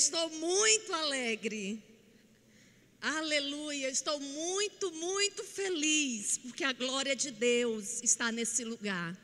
estou muito alegre. Aleluia, estou muito, muito feliz, porque a glória de Deus está nesse lugar.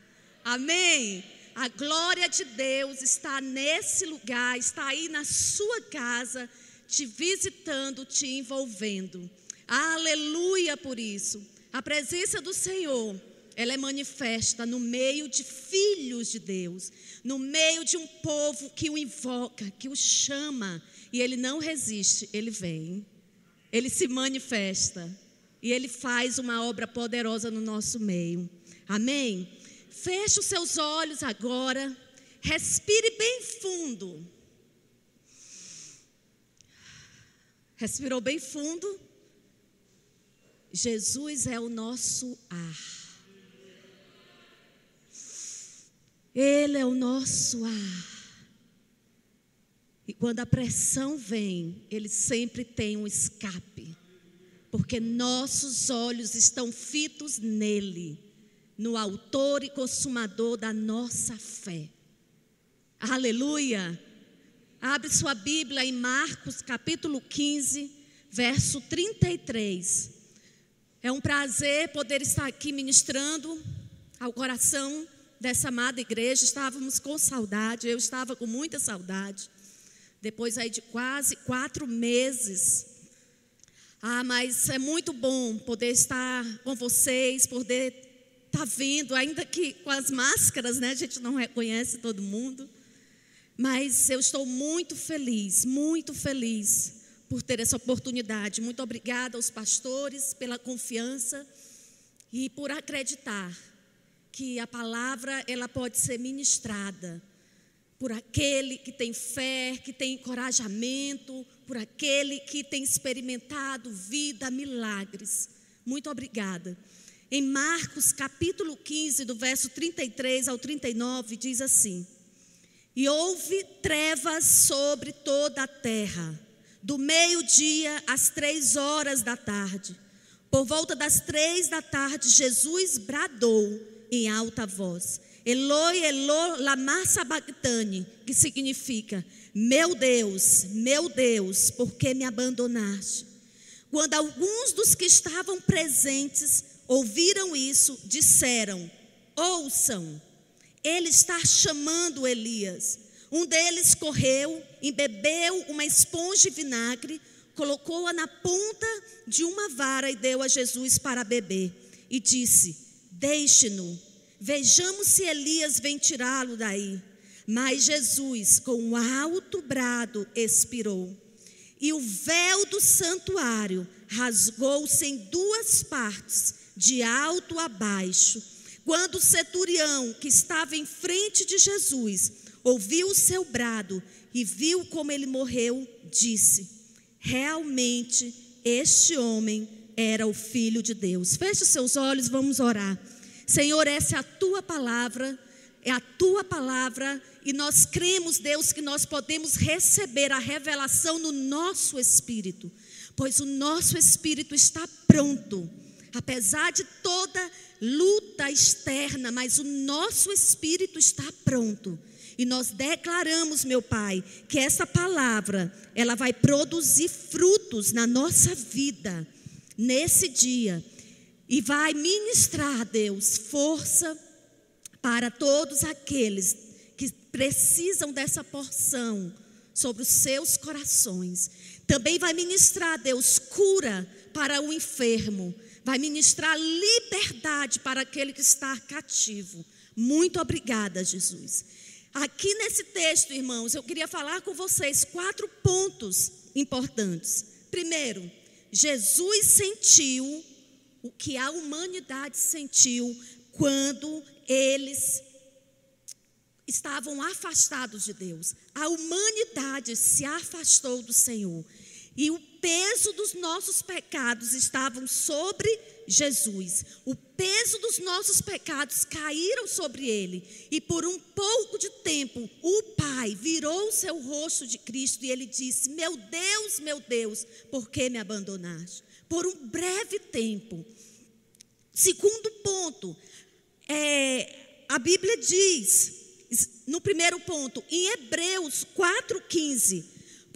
Amém? A glória de Deus está nesse lugar, está aí na sua casa, te visitando, te envolvendo. Aleluia por isso. A presença do Senhor, ela é manifesta no meio de filhos de Deus, no meio de um povo que o invoca, que o chama, e ele não resiste, ele vem. Ele se manifesta e ele faz uma obra poderosa no nosso meio. Amém? Feche os seus olhos agora. Respire bem fundo. Respirou bem fundo. Jesus é o nosso ar. Ele é o nosso ar. E quando a pressão vem, ele sempre tem um escape. Porque nossos olhos estão fitos nele, no autor e consumador da nossa fé. Aleluia! Abre sua Bíblia em Marcos, capítulo 15, verso 33. É um prazer poder estar aqui ministrando ao coração dessa amada igreja. Estávamos com saudade, eu estava com muita saudade. Depois aí de quase quatro meses. Ah, mas é muito bom poder estar com vocês, poder estar tá vindo, ainda que com as máscaras, né? A gente não reconhece todo mundo. Mas eu estou muito feliz, muito feliz por ter essa oportunidade. Muito obrigada aos pastores pela confiança e por acreditar que a palavra ela pode ser ministrada por aquele que tem fé, que tem encorajamento, por aquele que tem experimentado vida, milagres. Muito obrigada. Em Marcos capítulo 15, do verso 33 ao 39, diz assim: E houve trevas sobre toda a terra, do meio-dia às três horas da tarde. Por volta das três da tarde, Jesus bradou em alta voz: Eloi, Eloi, lama sabachthani, que significa: Meu Deus, meu Deus, por que me abandonaste? Quando alguns dos que estavam presentes ouviram isso, disseram: Ouçam, ele está chamando Elias. Um deles correu, embebeu uma esponja de vinagre, colocou-a na ponta de uma vara e deu a Jesus para beber. E disse: Deixe-no Vejamos se Elias vem tirá-lo daí. Mas Jesus, com um alto brado, expirou. E o véu do santuário rasgou-se em duas partes, de alto a baixo. Quando o centurião, que estava em frente de Jesus, ouviu o seu brado e viu como ele morreu, disse: Realmente este homem era o filho de Deus. Feche os seus olhos, vamos orar. Senhor, essa é a tua palavra, é a tua palavra, e nós cremos, Deus, que nós podemos receber a revelação no nosso espírito, pois o nosso espírito está pronto, apesar de toda luta externa, mas o nosso espírito está pronto. E nós declaramos, meu Pai, que essa palavra, ela vai produzir frutos na nossa vida nesse dia e vai ministrar, Deus, força para todos aqueles que precisam dessa porção sobre os seus corações. Também vai ministrar, Deus, cura para o enfermo. Vai ministrar liberdade para aquele que está cativo. Muito obrigada, Jesus. Aqui nesse texto, irmãos, eu queria falar com vocês quatro pontos importantes. Primeiro, Jesus sentiu o que a humanidade sentiu quando eles estavam afastados de Deus. A humanidade se afastou do Senhor. E o peso dos nossos pecados estavam sobre Jesus. O peso dos nossos pecados caíram sobre ele. E por um pouco de tempo, o Pai virou o seu rosto de Cristo e ele disse: Meu Deus, meu Deus, por que me abandonaste? Por um breve tempo, Segundo ponto, é, a Bíblia diz, no primeiro ponto, em Hebreus 4,15: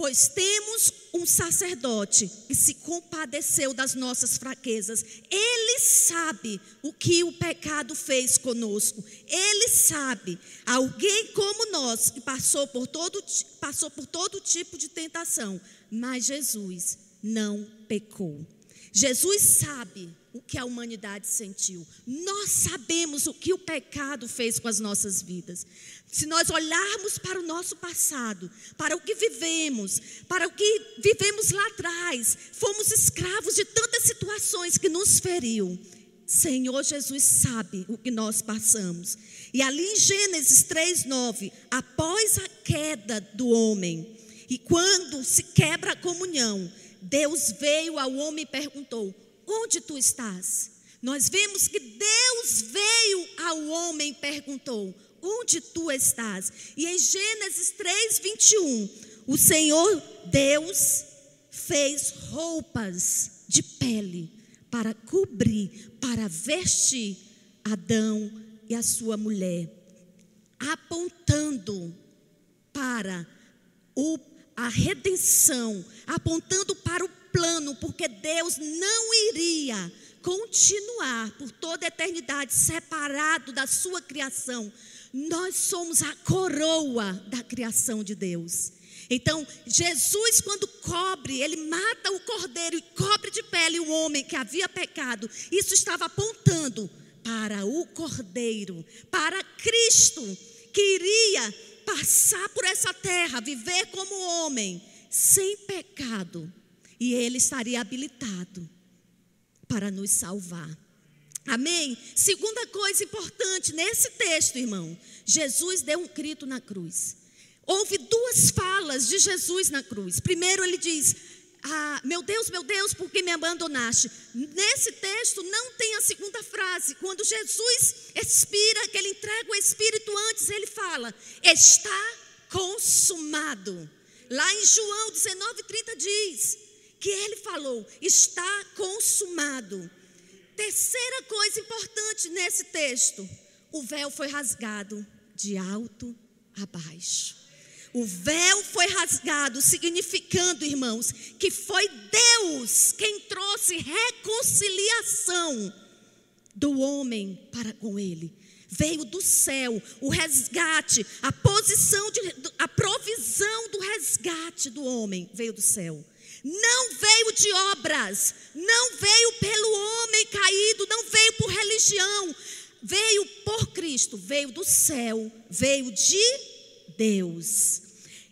Pois temos um sacerdote que se compadeceu das nossas fraquezas. Ele sabe o que o pecado fez conosco. Ele sabe. Alguém como nós que passou por todo, passou por todo tipo de tentação, mas Jesus não pecou. Jesus sabe o que a humanidade sentiu. Nós sabemos o que o pecado fez com as nossas vidas. Se nós olharmos para o nosso passado, para o que vivemos, para o que vivemos lá atrás, fomos escravos de tantas situações que nos feriu. Senhor Jesus sabe o que nós passamos. E ali em Gênesis 3:9, após a queda do homem, e quando se quebra a comunhão, Deus veio ao homem e perguntou: Onde tu estás? Nós vemos que Deus veio ao homem e perguntou: Onde tu estás? E em Gênesis 3, 21, o Senhor Deus fez roupas de pele para cobrir, para vestir Adão e a sua mulher, apontando para o, a redenção, apontando para o plano, porque Deus não iria continuar por toda a eternidade separado da sua criação. Nós somos a coroa da criação de Deus. Então, Jesus, quando cobre, ele mata o cordeiro e cobre de pele o homem que havia pecado. Isso estava apontando para o cordeiro, para Cristo, que iria passar por essa terra, viver como homem, sem pecado e Ele estaria habilitado para nos salvar. Amém? Segunda coisa importante nesse texto, irmão: Jesus deu um grito na cruz. Houve duas falas de Jesus na cruz. Primeiro, ele diz: ah, Meu Deus, meu Deus, por que me abandonaste? Nesse texto não tem a segunda frase. Quando Jesus expira, que ele entrega o Espírito antes, ele fala: Está consumado. Lá em João 19,30 diz: que ele falou: está consumado. Terceira coisa importante nesse texto: o véu foi rasgado de alto a baixo. O véu foi rasgado, significando, irmãos, que foi Deus quem trouxe reconciliação do homem para com ele. Veio do céu o resgate, a posição de, a provisão do resgate do homem veio do céu. Não veio de obras, não veio pelo homem caído, não veio por religião, veio por Cristo, veio do céu, veio de Deus.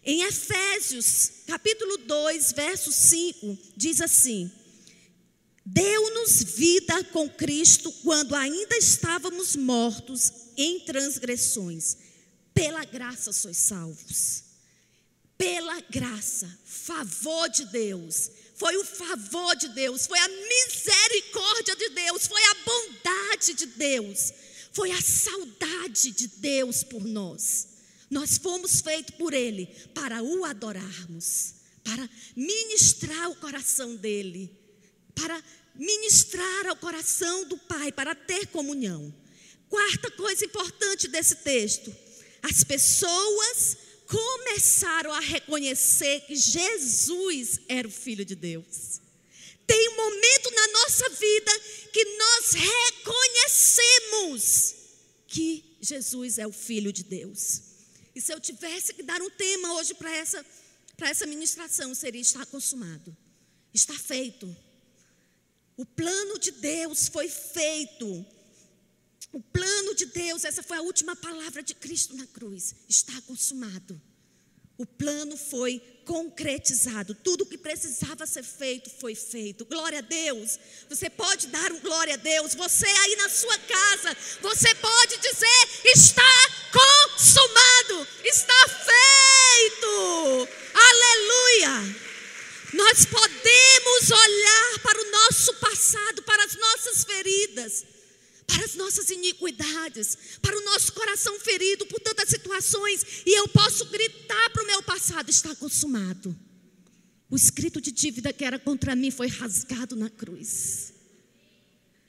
Em Efésios, capítulo 2, verso 5, diz assim: Deu-nos vida com Cristo quando ainda estávamos mortos em transgressões. Pela graça sois salvos pela graça, favor de Deus. Foi o favor de Deus, foi a misericórdia de Deus, foi a bondade de Deus, foi a saudade de Deus por nós. Nós fomos feitos por Ele para o adorarmos, para ministrar o coração dEle, para ministrar ao coração do Pai, para ter comunhão. Quarta coisa importante desse texto: as pessoas começaram a reconhecer que Jesus era o Filho de Deus. Tem um momento na nossa vida que nós reconhecemos que Jesus é o Filho de Deus. E se eu tivesse que dar um tema hoje para essa, essa ministração, seria estar consumado. Está feito. O plano de Deus foi feito. O plano de Deus, essa foi a última palavra de Cristo na cruz. Está consumado. O plano foi concretizado. Tudo o que precisava ser feito foi feito. Glória a Deus. Você pode dar um glória a Deus. Você aí na sua casa, você pode dizer: está consumado, está feito. Aleluia. Nós podemos olhar para o nosso passado, para as nossas feridas para as nossas iniquidades, para o nosso coração ferido por tantas situações, e eu posso gritar para o meu passado: está consumado. O escrito de dívida que era contra mim foi rasgado na cruz.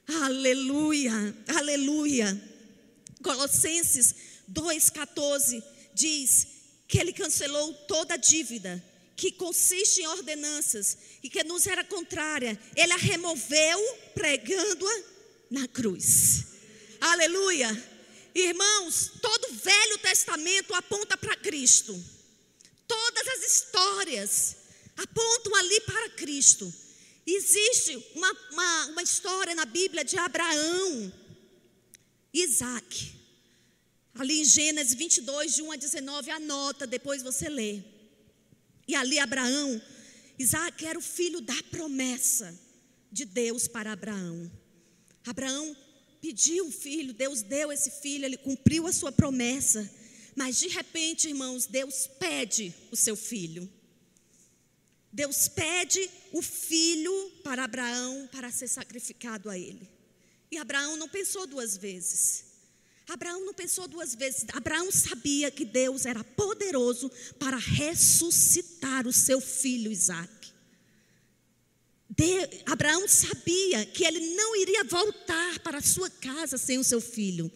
Aleluia, aleluia. Colossenses 2,14 diz que ele cancelou toda a dívida que consiste em ordenanças e que nos era contrária, ele a removeu pregando-a na cruz. Aleluia! Irmãos, todo o Velho Testamento aponta para Cristo. Todas as histórias apontam ali para Cristo. Existe uma, uma, uma história na Bíblia de Abraão Isaac. Ali em Gênesis 22, de 1 a 19, anota, depois você lê. E ali Abraão, Isaac era o filho da promessa de Deus para Abraão. Abraão pediu um filho, Deus deu esse filho, ele cumpriu a sua promessa. Mas de repente, irmãos, Deus pede o seu filho. Deus pede o filho para Abraão para ser sacrificado a ele. E Abraão não pensou duas vezes. Abraão não pensou duas vezes. Abraão sabia que Deus era poderoso para ressuscitar o seu filho Isaac. De, Abraão sabia que ele não iria voltar para a sua casa sem o seu filho.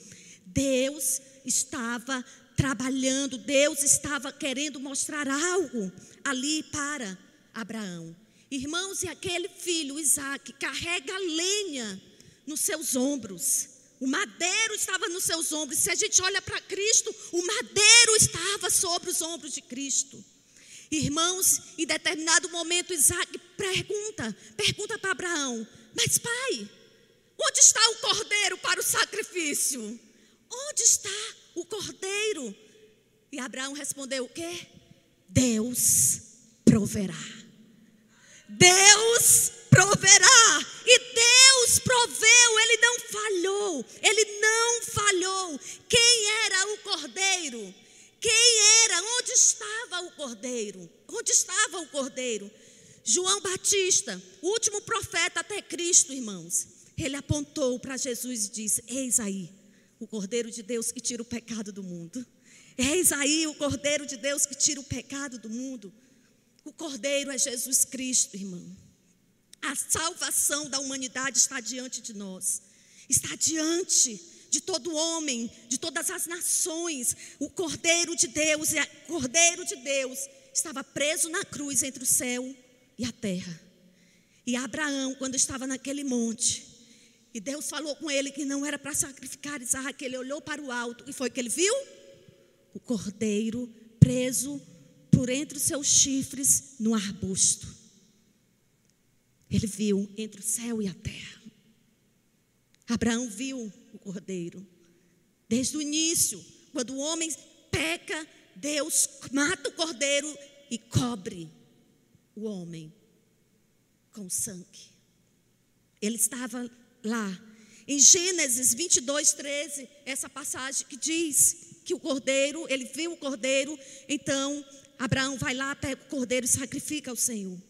Deus estava trabalhando, Deus estava querendo mostrar algo ali para Abraão. Irmãos, e aquele filho, Isaac, carrega lenha nos seus ombros. O madeiro estava nos seus ombros. Se a gente olha para Cristo, o madeiro estava sobre os ombros de Cristo. Irmãos, em determinado momento, Isaac pergunta, pergunta para Abraão: Mas pai, onde está o cordeiro para o sacrifício? Onde está o cordeiro? E Abraão respondeu: O quê? Deus proverá. Deus proverá. E Deus proveu, ele não falhou. Ele não falhou. Quem era o cordeiro? Quem era? Onde estava o cordeiro? Onde estava o cordeiro? João Batista, o último profeta até Cristo, irmãos. Ele apontou para Jesus e disse: Eis aí o cordeiro de Deus que tira o pecado do mundo. Eis aí o cordeiro de Deus que tira o pecado do mundo. O cordeiro é Jesus Cristo, irmão. A salvação da humanidade está diante de nós. Está diante de todo homem, de todas as nações. O Cordeiro de Deus, o Cordeiro de Deus estava preso na cruz entre o céu e a terra. E Abraão, quando estava naquele monte, e Deus falou com ele que não era para sacrificar Isaac, ele olhou para o alto e foi que ele viu o cordeiro preso por entre os seus chifres no arbusto. Ele viu entre o céu e a terra. Abraão viu cordeiro. Desde o início, quando o homem peca, Deus mata o cordeiro e cobre o homem com sangue. Ele estava lá. Em Gênesis 22, 13, essa passagem que diz que o cordeiro, ele viu o cordeiro, então Abraão vai lá, pega o cordeiro e sacrifica ao Senhor.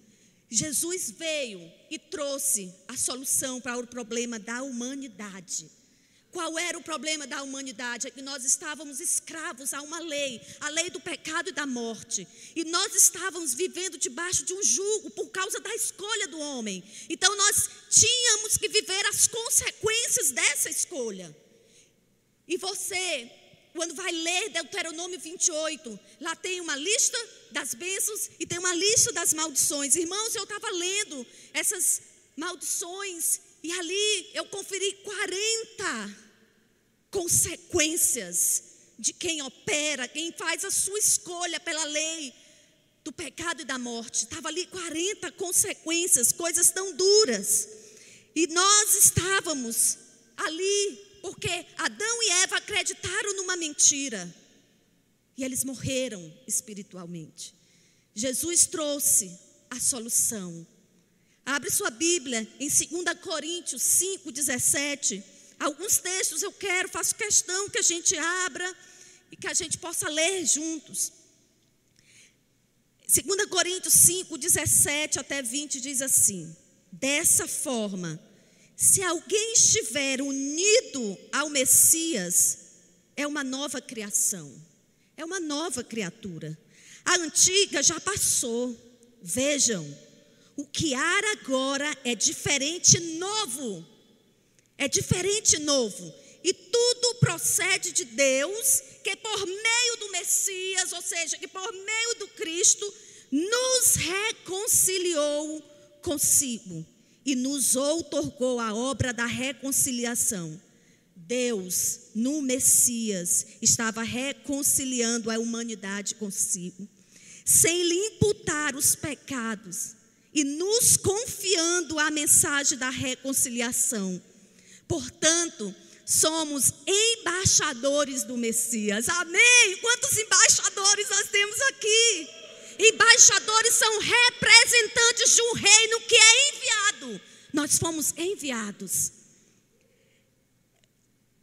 Jesus veio e trouxe a solução para o problema da humanidade. Qual era o problema da humanidade? É que nós estávamos escravos a uma lei, a lei do pecado e da morte. E nós estávamos vivendo debaixo de um jugo por causa da escolha do homem. Então nós tínhamos que viver as consequências dessa escolha. E você, quando vai ler Deuteronômio 28, lá tem uma lista das bênçãos e tem uma lista das maldições. Irmãos, eu estava lendo essas maldições e ali eu conferi 40 consequências de quem opera, quem faz a sua escolha pela lei do pecado e da morte. Estava ali 40 consequências, coisas tão duras. E nós estávamos ali porque Adão e Eva acreditaram numa mentira. E eles morreram espiritualmente. Jesus trouxe a solução. Abre sua Bíblia em 2 Coríntios 5, 17. Alguns textos eu quero, faço questão que a gente abra e que a gente possa ler juntos. 2 Coríntios 5, 17 até 20 diz assim: Dessa forma, se alguém estiver unido ao Messias, é uma nova criação, é uma nova criatura. A antiga já passou. Vejam, o que há agora é diferente, novo. É diferente, novo. E tudo procede de Deus, que por meio do Messias, ou seja, que por meio do Cristo, nos reconciliou consigo e nos outorgou a obra da reconciliação. Deus, no Messias, estava reconciliando a humanidade consigo, sem lhe imputar os pecados e nos confiando a mensagem da reconciliação. Portanto, somos embaixadores do Messias. Amém? Quantos embaixadores nós temos aqui? Embaixadores são representantes de um reino que é enviado. Nós fomos enviados.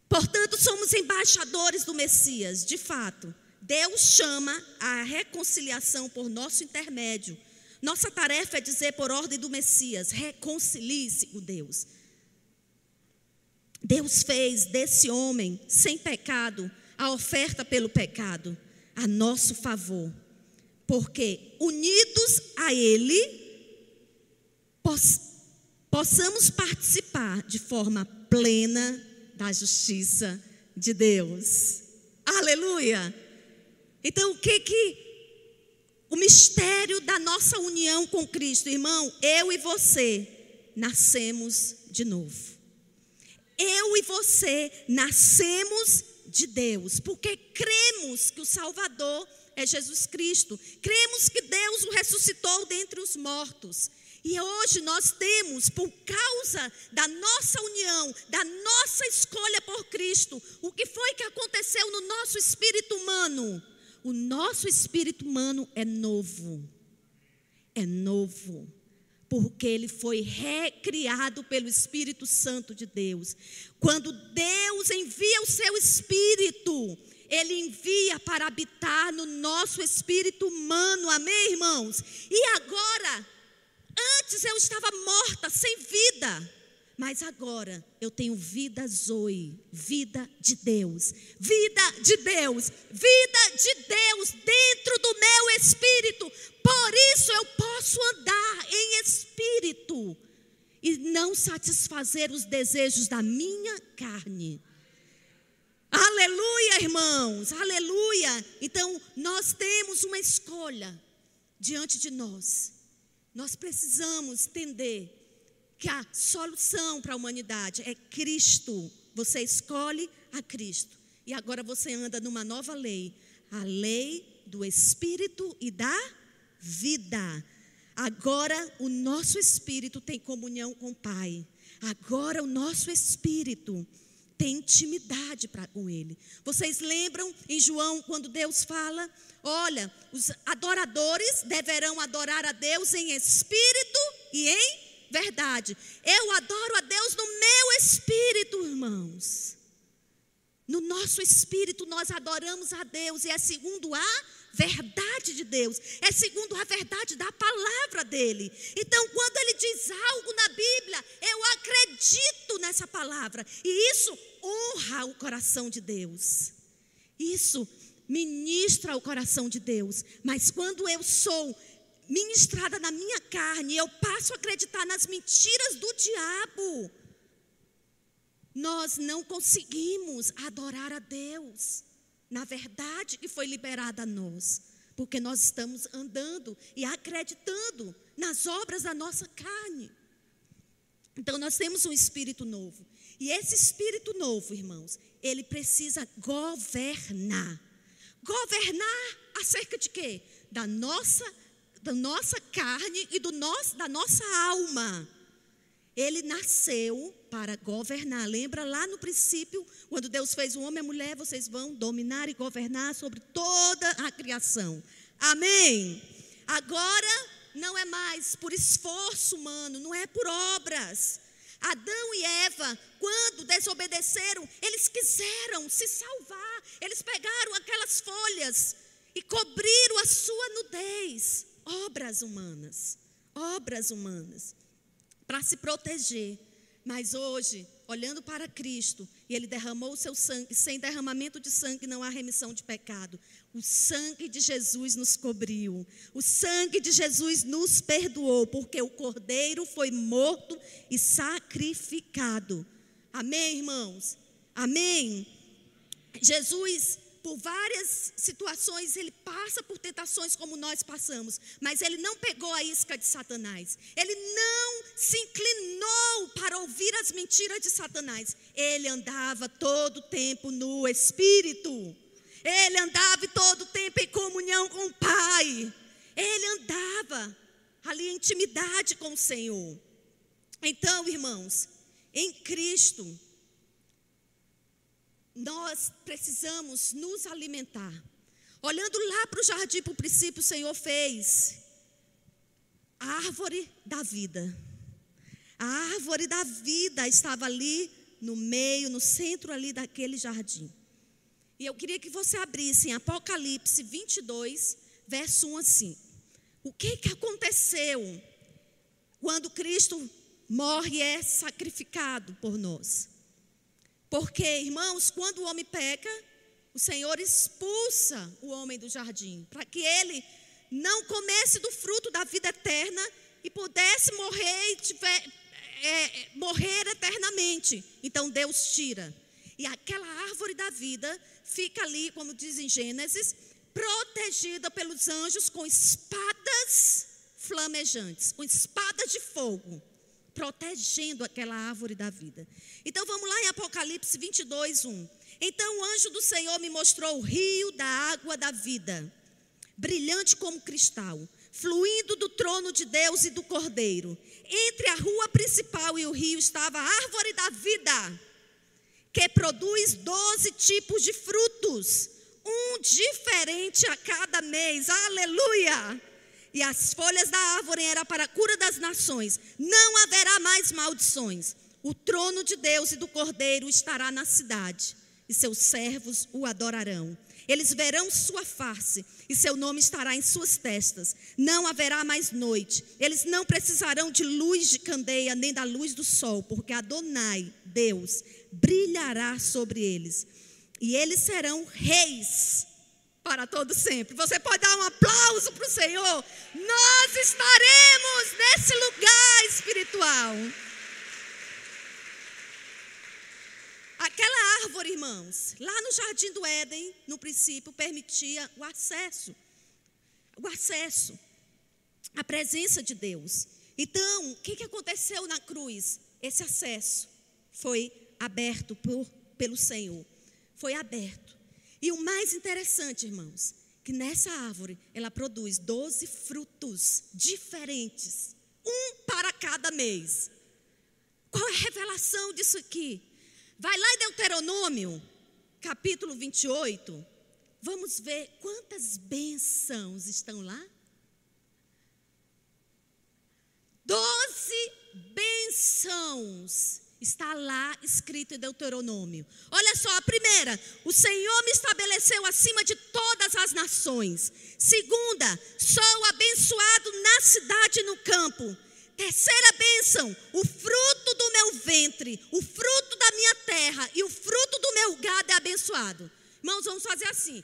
Portanto, somos embaixadores do Messias, de fato. Deus chama a reconciliação por nosso intermédio. Nossa tarefa é dizer por ordem do Messias: reconcilie-se com Deus. Deus fez desse homem sem pecado a oferta pelo pecado a nosso favor porque unidos a Ele, poss possamos participar de forma plena da justiça de Deus. Aleluia! Então, o que que o mistério da nossa união com Cristo, irmão, eu e você nascemos de novo. Eu e você nascemos de Deus, porque cremos que o Salvador é Jesus Cristo. Cremos que Deus o ressuscitou dentre os mortos. E hoje nós temos, por causa da nossa união, da nossa escolha por Cristo, o que foi que aconteceu no nosso espírito humano? O nosso espírito humano é novo. É novo. Porque ele foi recriado pelo Espírito Santo de Deus. Quando Deus envia o seu Espírito, ele envia para habitar no nosso espírito humano, amém, irmãos? E agora, antes eu estava morta, sem vida, mas agora eu tenho vida Zoe, vida de Deus, vida de Deus, vida de Deus dentro do meu espírito. Por isso eu posso andar em espírito e não satisfazer os desejos da minha carne. Aleluia, irmãos, aleluia. Então, nós temos uma escolha diante de nós. Nós precisamos entender que a solução para a humanidade é Cristo. Você escolhe a Cristo. E agora você anda numa nova lei a lei do Espírito e da vida. Agora o nosso espírito tem comunhão com o Pai. Agora o nosso espírito tem intimidade pra, com Ele. Vocês lembram em João quando Deus fala: olha, os adoradores deverão adorar a Deus em espírito e em verdade. Eu adoro a Deus no meu espírito, irmãos. No nosso espírito nós adoramos a Deus e é segundo a verdade de Deus, é segundo a verdade da palavra dele. Então, quando ele diz algo na Bíblia, eu acredito nessa palavra, e isso honra o coração de Deus. Isso ministra o coração de Deus. Mas quando eu sou ministrada na minha carne, eu passo a acreditar nas mentiras do diabo. Nós não conseguimos adorar a Deus na verdade que foi liberada a nós, porque nós estamos andando e acreditando nas obras da nossa carne. Então nós temos um espírito novo. E esse espírito novo, irmãos, ele precisa governar. Governar acerca de quê? Da nossa, da nossa carne e do nosso, da nossa alma. Ele nasceu para governar. Lembra lá no princípio, quando Deus fez o homem e a mulher, vocês vão dominar e governar sobre toda a criação. Amém. Agora não é mais por esforço humano, não é por obras. Adão e Eva, quando desobedeceram, eles quiseram se salvar. Eles pegaram aquelas folhas e cobriram a sua nudez. Obras humanas. Obras humanas para se proteger. Mas hoje, olhando para Cristo, e Ele derramou o seu sangue, sem derramamento de sangue não há remissão de pecado. O sangue de Jesus nos cobriu, o sangue de Jesus nos perdoou, porque o Cordeiro foi morto e sacrificado. Amém, irmãos? Amém? Jesus por várias situações, ele passa por tentações como nós passamos, mas ele não pegou a isca de Satanás. Ele não se inclinou para ouvir as mentiras de Satanás. Ele andava todo o tempo no espírito. Ele andava todo o tempo em comunhão com o Pai. Ele andava ali em intimidade com o Senhor. Então, irmãos, em Cristo, nós precisamos nos alimentar. Olhando lá para o jardim, para o princípio, o Senhor fez a árvore da vida. A árvore da vida estava ali no meio, no centro ali daquele jardim. E eu queria que você abrisse em Apocalipse 22, verso 1 assim. O que, que aconteceu quando Cristo morre e é sacrificado por nós? Porque, irmãos, quando o homem peca, o Senhor expulsa o homem do jardim, para que ele não comesse do fruto da vida eterna e pudesse morrer e tiver, é, morrer eternamente. Então Deus tira. E aquela árvore da vida fica ali, como diz em Gênesis, protegida pelos anjos com espadas flamejantes, com espadas de fogo protegendo aquela árvore da vida. Então vamos lá em Apocalipse 22, 1. Então o anjo do Senhor me mostrou o rio da água da vida, brilhante como cristal, fluindo do trono de Deus e do Cordeiro. Entre a rua principal e o rio estava a árvore da vida, que produz doze tipos de frutos, um diferente a cada mês. Aleluia! E as folhas da árvore era para a cura das nações. Não haverá mais maldições. O trono de Deus e do Cordeiro estará na cidade, e seus servos o adorarão. Eles verão sua face, e seu nome estará em suas testas. Não haverá mais noite. Eles não precisarão de luz de candeia, nem da luz do sol, porque Adonai, Deus, brilhará sobre eles. E eles serão reis para todo sempre. Você pode dar um aplauso para o Senhor? Nós estaremos nesse lugar espiritual. Aquela árvore, irmãos, lá no jardim do Éden, no princípio, permitia o acesso. O acesso. A presença de Deus. Então, o que, que aconteceu na cruz? Esse acesso foi aberto por, pelo Senhor. Foi aberto. E o mais interessante, irmãos, que nessa árvore ela produz 12 frutos diferentes, um para cada mês. Qual é a revelação disso aqui? Vai lá em Deuteronômio, capítulo 28. Vamos ver quantas bênçãos estão lá. Doze bênçãos Está lá escrito em Deuteronômio. Olha só, a primeira, o Senhor me estabeleceu acima de todas as nações. Segunda, sou abençoado na cidade e no campo. Terceira bênção, o fruto do meu ventre, o fruto da minha terra e o fruto do meu gado é abençoado. Irmãos, vamos fazer assim.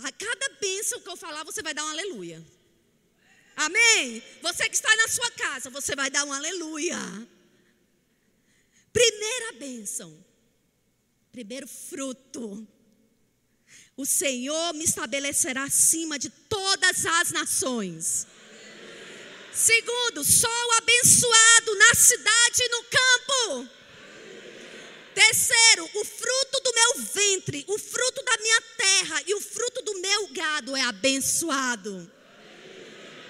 A cada bênção que eu falar, você vai dar um aleluia. Amém? Você que está na sua casa, você vai dar um aleluia. Primeira bênção, primeiro fruto. O Senhor me estabelecerá acima de todas as nações. Segundo, sou abençoado na cidade e no campo. Terceiro, o fruto do meu ventre, o fruto da minha terra e o fruto do meu gado é abençoado.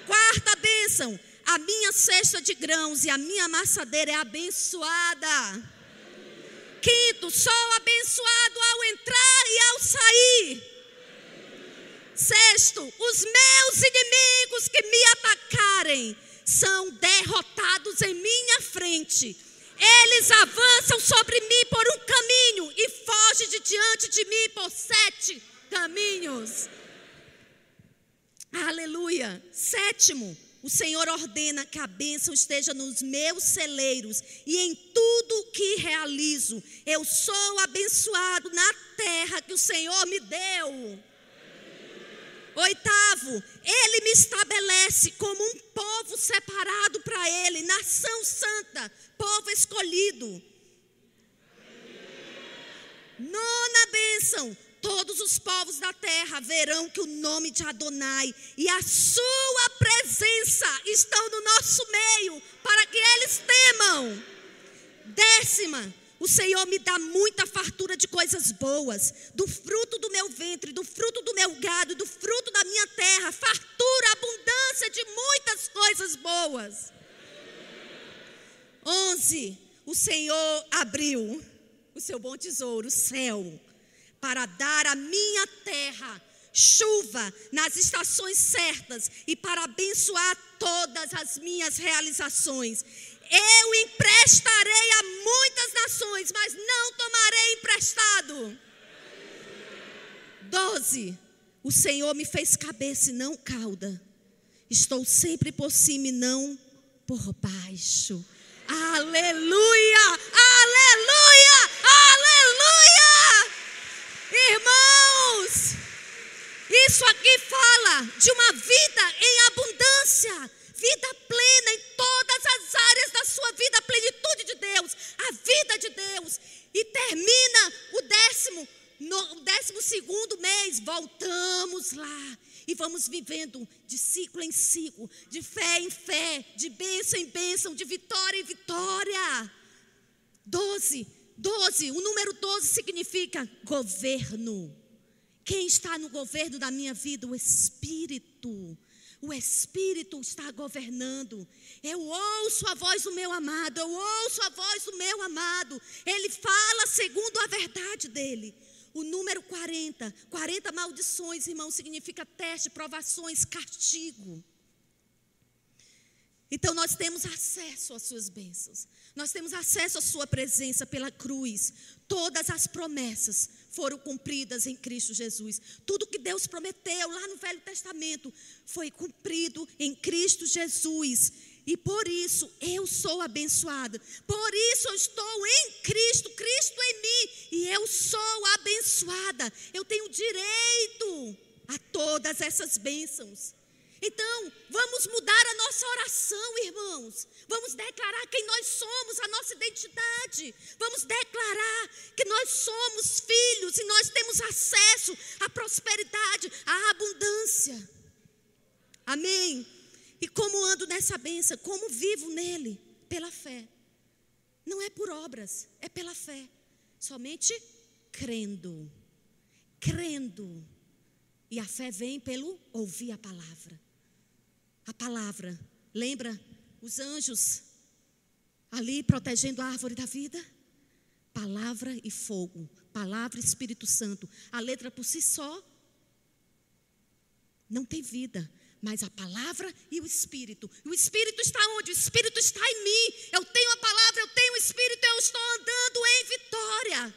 Quarta bênção, a minha cesta de grãos e a minha amassadeira é abençoada. Quinto, sou abençoado ao entrar e ao sair. Sexto, os meus inimigos que me atacarem são derrotados em minha frente. Eles avançam sobre mim por um caminho e fogem de diante de mim por sete caminhos. Aleluia. Sétimo, o Senhor ordena que a bênção esteja nos meus celeiros e em tudo que realizo. Eu sou abençoado na terra que o Senhor me deu. Oitavo, Ele me estabelece como um povo separado para Ele, nação santa, povo escolhido. Nona bênção, todos os povos da terra verão que o nome de Adonai e a sua presença estão no nosso meio, para que eles temam. Décima, o Senhor me dá muita fartura de coisas boas, do fruto do meu ventre, do fruto do meu gado, do fruto da minha terra, fartura, abundância de muitas coisas boas. 11. O Senhor abriu o seu bom tesouro, o céu, para dar à minha terra chuva nas estações certas e para abençoar todas as minhas realizações. Eu emprestarei a muitas nações, mas não tomarei emprestado. 12. O Senhor me fez cabeça e não cauda. Estou sempre por cima e não por baixo. Aleluia! Aleluia! Irmãos, isso aqui fala de uma vida em abundância, vida plena em todas as áreas da sua vida, a plenitude de Deus, a vida de Deus. E termina o décimo, no décimo segundo mês, voltamos lá e vamos vivendo de ciclo em ciclo, de fé em fé, de bênção em bênção, de vitória em vitória. Doze, doze, o número doze significa governo. Quem está no governo da minha vida? O Espírito. O Espírito está governando. Eu ouço a voz do meu amado, eu ouço a voz do meu amado. Ele fala segundo a verdade dele. O número 40, 40 maldições, irmão, significa teste, provações, castigo. Então nós temos acesso às suas bênçãos. Nós temos acesso à sua presença pela cruz. Todas as promessas foram cumpridas em Cristo Jesus. Tudo que Deus prometeu lá no Velho Testamento foi cumprido em Cristo Jesus. E por isso eu sou abençoada. Por isso eu estou em Cristo, Cristo em mim. E eu sou abençoada. Eu tenho direito a todas essas bênçãos. Então, vamos mudar a nossa oração, irmãos. Vamos declarar quem nós somos, a nossa identidade. Vamos declarar que nós somos filhos e nós temos acesso à prosperidade, à abundância. Amém. E como ando nessa benção? Como vivo nele? Pela fé. Não é por obras, é pela fé. Somente crendo. Crendo. E a fé vem pelo ouvir a palavra. A palavra. Lembra os anjos ali protegendo a árvore da vida? Palavra e fogo. Palavra e Espírito Santo. A letra por si só não tem vida mas a palavra e o Espírito. O Espírito está onde? O Espírito está em mim. Eu tenho a palavra, eu tenho o Espírito, eu estou andando em vitória.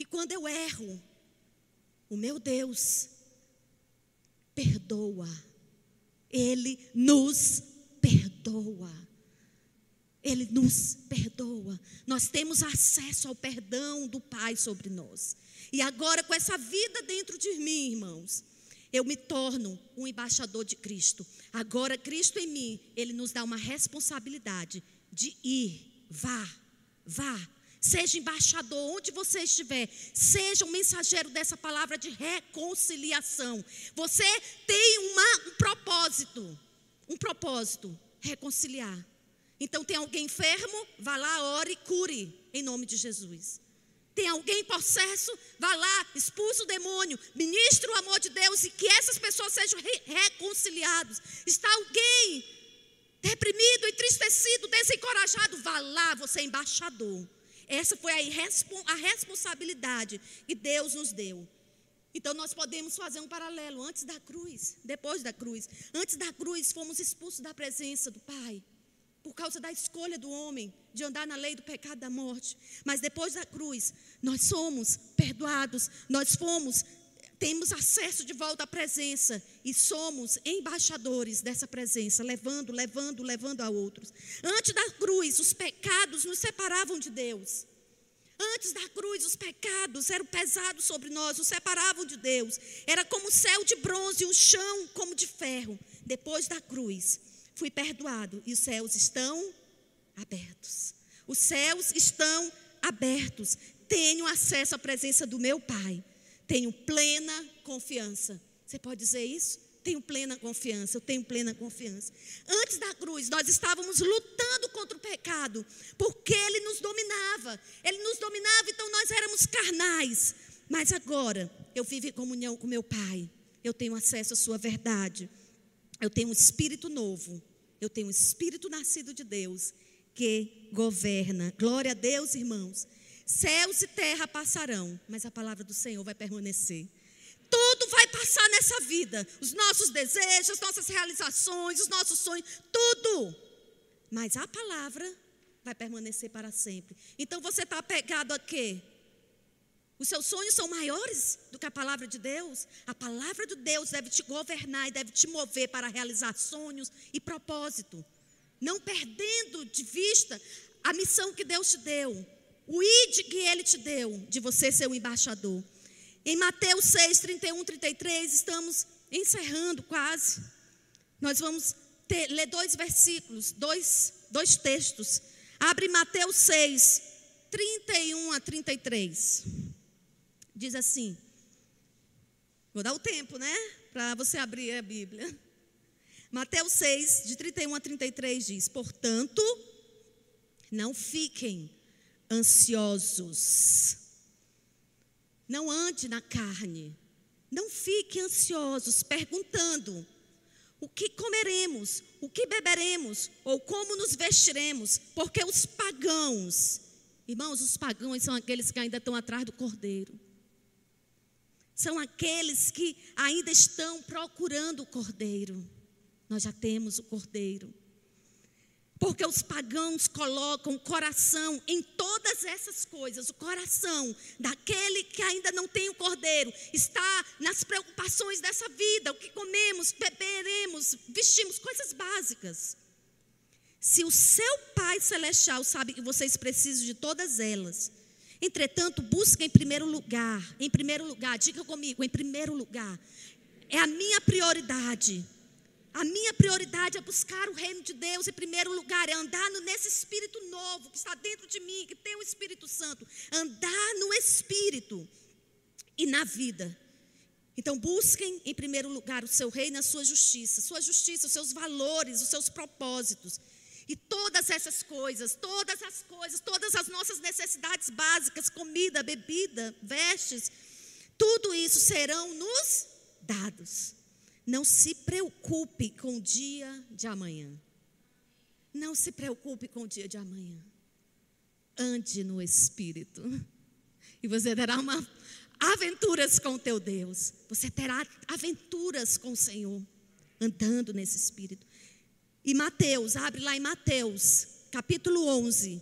E quando eu erro, o meu Deus perdoa. Ele nos perdoa. Ele nos perdoa. Nós temos acesso ao perdão do Pai sobre nós. E agora, com essa vida dentro de mim, irmãos, eu me torno um embaixador de Cristo. Agora, Cristo em mim, Ele nos dá uma responsabilidade de ir, vá, vá. Seja embaixador onde você estiver, seja um mensageiro dessa palavra de reconciliação. Você tem uma, um propósito, um propósito, reconciliar. Então tem alguém enfermo, vá lá, ore e cure, em nome de Jesus. Tem alguém possesso? Vá lá, expulsa o demônio, ministra o amor de Deus e que essas pessoas sejam re reconciliadas. Está alguém deprimido, entristecido, desencorajado? Vá lá, você é embaixador. Essa foi a, responsabilidade que Deus nos deu. Então nós podemos fazer um paralelo antes da cruz, depois da cruz. Antes da cruz, fomos expulsos da presença do Pai por causa da escolha do homem de andar na lei do pecado da morte. Mas depois da cruz, nós somos perdoados, nós fomos, temos acesso de volta à presença e somos embaixadores dessa presença, levando, levando, levando a outros. Antes da cruz, os pecados nos separavam de Deus. Antes da cruz, os pecados eram pesados sobre nós, nos separavam de Deus. Era como o céu de bronze e o chão como de ferro. Depois da cruz, fui perdoado e os céus estão abertos. Os céus estão abertos. tenho acesso à presença do meu Pai. Tenho plena confiança. Você pode dizer isso? Tenho plena confiança, eu tenho plena confiança. Antes da cruz, nós estávamos lutando contra o pecado, porque ele nos dominava. Ele nos dominava, então nós éramos carnais. Mas agora, eu vivo em comunhão com meu Pai. Eu tenho acesso à Sua verdade. Eu tenho um espírito novo. Eu tenho um espírito nascido de Deus que governa. Glória a Deus, irmãos. Céus e terra passarão, mas a palavra do Senhor vai permanecer. Tudo vai passar nessa vida. Os nossos desejos, as nossas realizações, os nossos sonhos, tudo. Mas a palavra vai permanecer para sempre. Então você está apegado a quê? Os seus sonhos são maiores do que a palavra de Deus? A palavra de Deus deve te governar e deve te mover para realizar sonhos e propósito. Não perdendo de vista a missão que Deus te deu o id que ele te deu, de você ser o embaixador. Em Mateus 6, 31, 33, estamos encerrando quase. Nós vamos ter, ler dois versículos, dois, dois textos. Abre Mateus 6, 31 a 33. Diz assim. Vou dar o tempo, né? Para você abrir a Bíblia. Mateus 6, de 31 a 33 diz: Portanto, não fiquem ansiosos. Não ande na carne. Não fique ansiosos perguntando: o que comeremos, o que beberemos, ou como nos vestiremos, porque os pagãos, irmãos, os pagãos são aqueles que ainda estão atrás do cordeiro. São aqueles que ainda estão procurando o cordeiro. Nós já temos o cordeiro. Porque os pagãos colocam o coração em todas essas coisas. O coração daquele que ainda não tem o cordeiro está nas preocupações dessa vida: o que comemos, beberemos, vestimos, coisas básicas. Se o seu Pai Celestial sabe que vocês precisam de todas elas, entretanto, busca em primeiro lugar, em primeiro lugar, diga comigo, em primeiro lugar, é a minha prioridade a minha prioridade é buscar o reino de Deus em primeiro lugar, é andar nesse espírito novo que está dentro de mim, que tem o Espírito Santo. Andar no espírito e na vida. Então, busquem em primeiro lugar o seu reino a sua justiça, sua justiça, os seus valores, os seus propósitos. E todas essas coisas, todas as coisas, todas as nossas necessidades básicas, comida, bebida, vestes, tudo isso serão nos dados. Não se preocupe com o dia de amanhã. Não se preocupe com o dia de amanhã. Ande no Espírito. E você terá uma aventuras com o teu Deus. Você terá aventuras com o Senhor. Andando nesse Espírito. E Mateus, abre lá em Mateus, capítulo 11,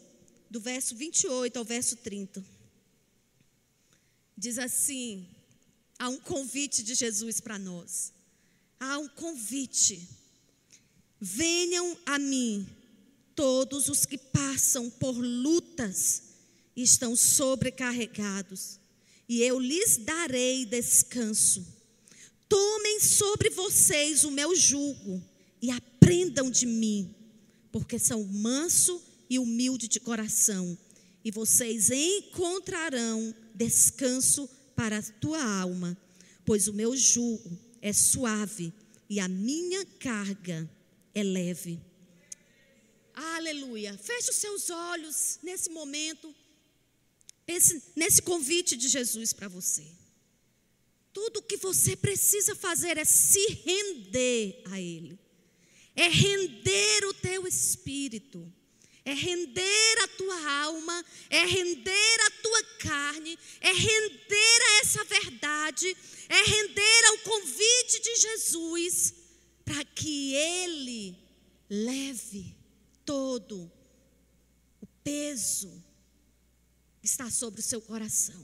do verso 28 ao verso 30. Diz assim: há um convite de Jesus para nós há um convite. Venham a mim todos os que passam por lutas e estão sobrecarregados, e eu lhes darei descanso. Tomem sobre vocês o meu jugo e aprendam de mim, porque são manso e humilde de coração, e vocês encontrarão descanso para a tua alma, pois o meu jugo é suave e a minha carga é leve. Aleluia. Feche os seus olhos nesse momento. Pense nesse convite de Jesus para você. Tudo o que você precisa fazer é se render a Ele, é render o teu espírito é render a tua alma, é render a tua carne, é render a essa verdade, é render ao convite de Jesus, para que Ele leve todo o peso que está sobre o seu coração.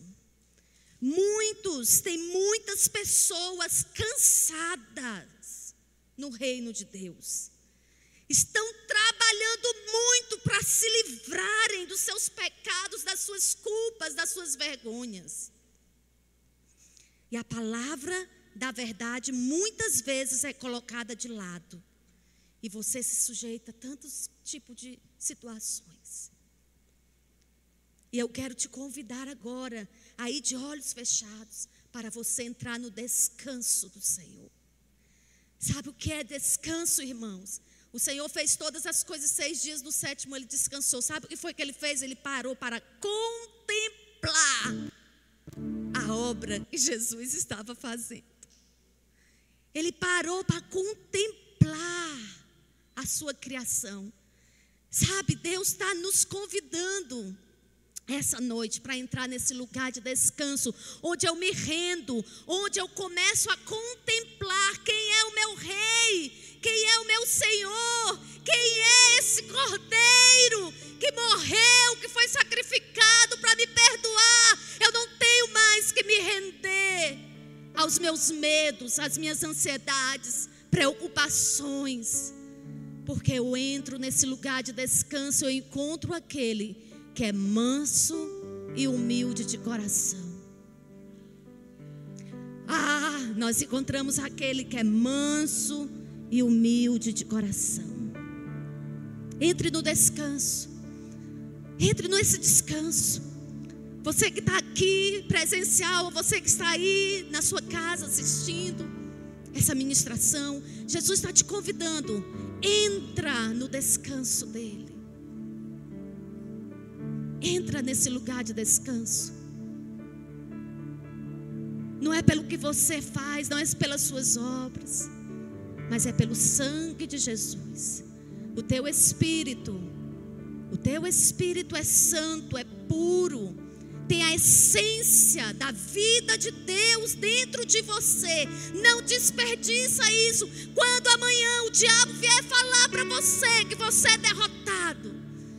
Muitos, tem muitas pessoas cansadas no reino de Deus estão trabalhando muito para se livrarem dos seus pecados, das suas culpas, das suas vergonhas. E a palavra da verdade muitas vezes é colocada de lado. E você se sujeita a tantos tipos de situações. E eu quero te convidar agora, aí de olhos fechados, para você entrar no descanso do Senhor. Sabe o que é descanso, irmãos? O Senhor fez todas as coisas seis dias, no sétimo ele descansou. Sabe o que foi que ele fez? Ele parou para contemplar obra que Jesus estava fazendo. Ele parou para contemplar a sua criação. Sabe, Deus está nos convidando essa noite para entrar nesse lugar de descanso, onde eu me rendo, onde eu começo a contemplar quem é o meu rei, quem é o meu Senhor, quem é esse cordeiro que morreu, que foi sacrificado para me perdoar. Eu não tenho mais que me render aos meus medos, às minhas ansiedades, preocupações, porque eu entro nesse lugar de descanso, eu encontro aquele que é manso e humilde de coração. Ah, nós encontramos aquele que é manso e humilde de coração. Entre no descanso. Entre nesse descanso. Você que está aqui presencial, você que está aí na sua casa assistindo essa ministração, Jesus está te convidando. Entra no descanso dele. Entra nesse lugar de descanso. Não é pelo que você faz, não é pelas suas obras, mas é pelo sangue de Jesus. O teu espírito, o teu espírito é santo, é puro, tem a essência da vida de Deus dentro de você. Não desperdiça isso. Quando amanhã o diabo vier falar para você que você é derrotado,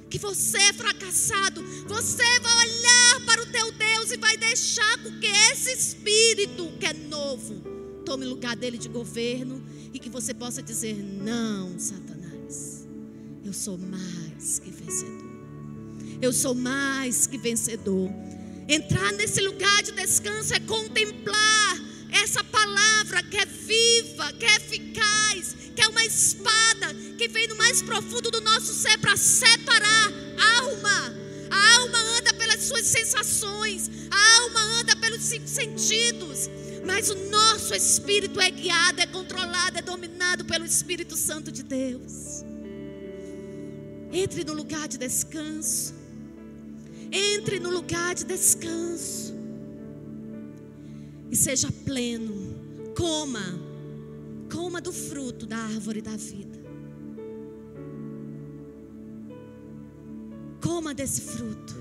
que você é fracassado, você vai olhar para o teu Deus e vai deixar que esse espírito que é novo tome lugar dele de governo e que você possa dizer: Não, Satanás, eu sou mais que vencedor. Eu sou mais que vencedor. Entrar nesse lugar de descanso é contemplar essa palavra que é viva, que é eficaz, que é uma espada que vem no mais profundo do nosso ser para separar a alma. A alma anda pelas suas sensações, a alma anda pelos cinco sentidos, mas o nosso espírito é guiado, é controlado, é dominado pelo Espírito Santo de Deus. Entre no lugar de descanso. Entre no lugar de descanso. E seja pleno. Coma coma do fruto da árvore da vida. Coma desse fruto.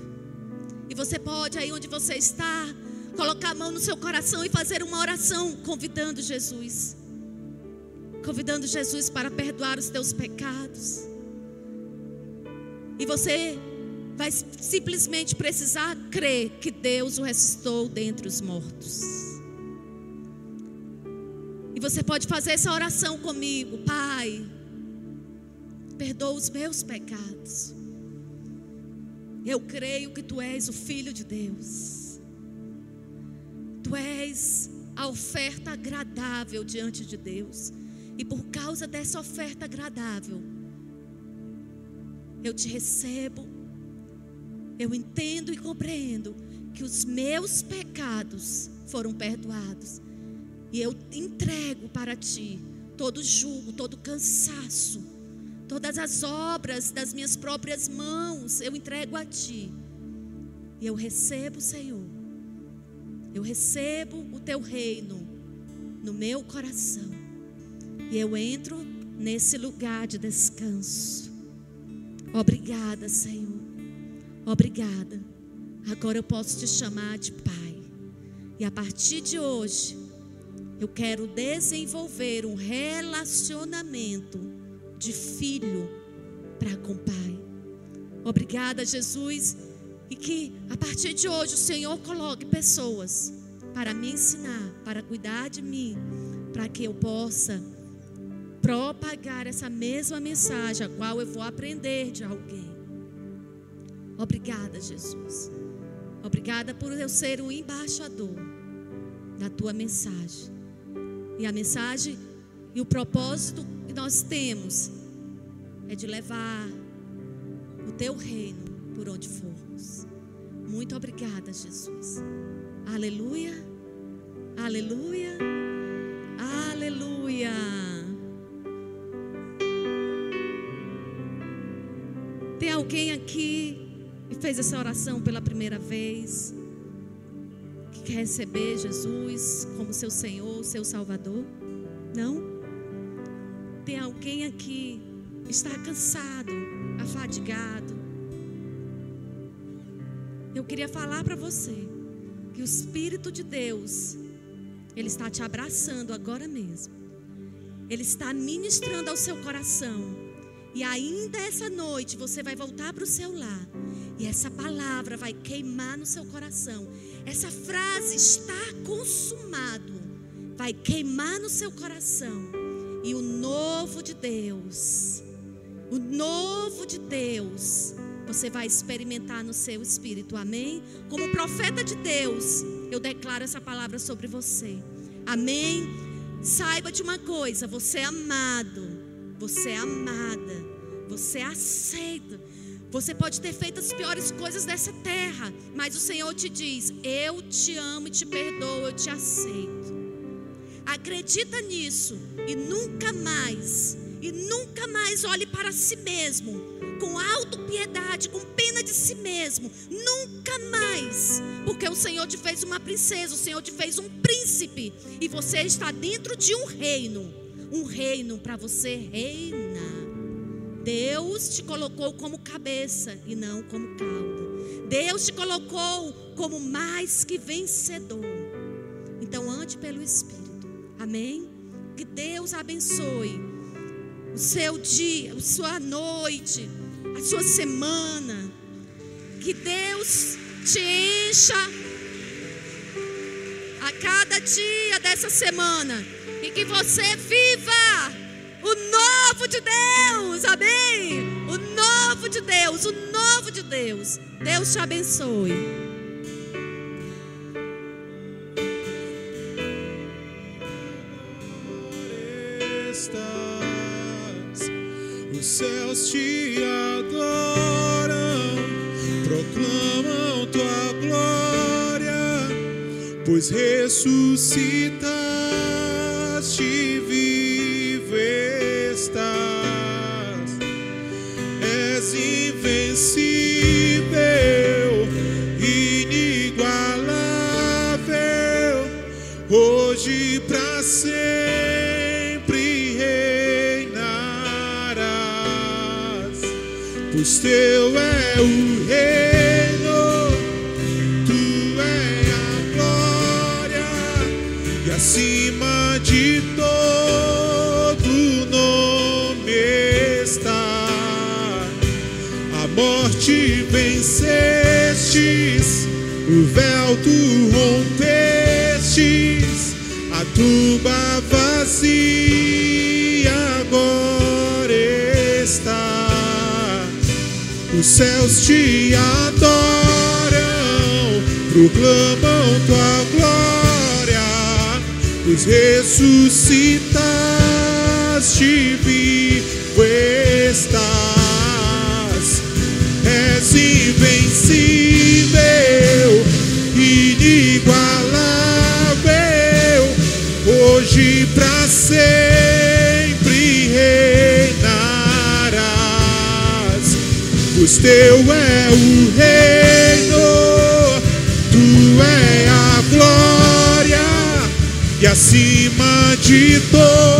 E você pode, aí onde você está, colocar a mão no seu coração e fazer uma oração convidando Jesus. Convidando Jesus para perdoar os teus pecados. E você vai simplesmente precisar crer que Deus o ressuscitou dentre os mortos. E você pode fazer essa oração comigo, Pai. Perdoa os meus pecados. Eu creio que tu és o filho de Deus. Tu és a oferta agradável diante de Deus. E por causa dessa oferta agradável, eu te recebo. Eu entendo e compreendo que os meus pecados foram perdoados e eu entrego para ti todo julgo, todo cansaço, todas as obras das minhas próprias mãos, eu entrego a ti. E eu recebo, Senhor. Eu recebo o teu reino no meu coração. E eu entro nesse lugar de descanso. Obrigada, Senhor. Obrigada. Agora eu posso te chamar de Pai. E a partir de hoje, eu quero desenvolver um relacionamento de filho para com o Pai. Obrigada, Jesus. E que a partir de hoje o Senhor coloque pessoas para me ensinar, para cuidar de mim, para que eu possa propagar essa mesma mensagem, a qual eu vou aprender de alguém. Obrigada, Jesus. Obrigada por eu ser o embaixador da tua mensagem. E a mensagem e o propósito que nós temos é de levar o teu reino por onde formos. Muito obrigada, Jesus. Aleluia. Aleluia. Aleluia. Tem alguém aqui fez essa oração pela primeira vez? Que quer receber Jesus como seu Senhor, seu Salvador? Não? Tem alguém aqui que está cansado, afadigado? Eu queria falar para você que o Espírito de Deus, Ele está te abraçando agora mesmo. Ele está ministrando ao seu coração. E ainda essa noite você vai voltar para o seu lar. E essa palavra vai queimar no seu coração. Essa frase está consumado. Vai queimar no seu coração. E o novo de Deus, o novo de Deus, você vai experimentar no seu espírito. Amém? Como profeta de Deus, eu declaro essa palavra sobre você. Amém? Saiba de uma coisa: você é amado. Você é amada, você é aceita. Você pode ter feito as piores coisas dessa terra, mas o Senhor te diz: Eu te amo e te perdoo, eu te aceito. Acredita nisso e nunca mais, e nunca mais olhe para si mesmo com autopiedade, com pena de si mesmo. Nunca mais, porque o Senhor te fez uma princesa, o Senhor te fez um príncipe, e você está dentro de um reino um reino para você reinar. Deus te colocou como cabeça e não como cauda. Deus te colocou como mais que vencedor. Então ande pelo Espírito. Amém? Que Deus abençoe o seu dia, a sua noite, a sua semana. Que Deus te encha a cada dia dessa semana e que você viva o novo de Deus, amém? O novo de Deus, o novo de Deus. Deus te abençoe. Os céus te adoram, proclamam tua glória, pois ressuscitaste Os céus te adoram, proclamam tua glória, pois ressuscitaste vivo estás. És invencível, inigualável, hoje para sempre pois teu é o reino, tu é a glória e acima de todo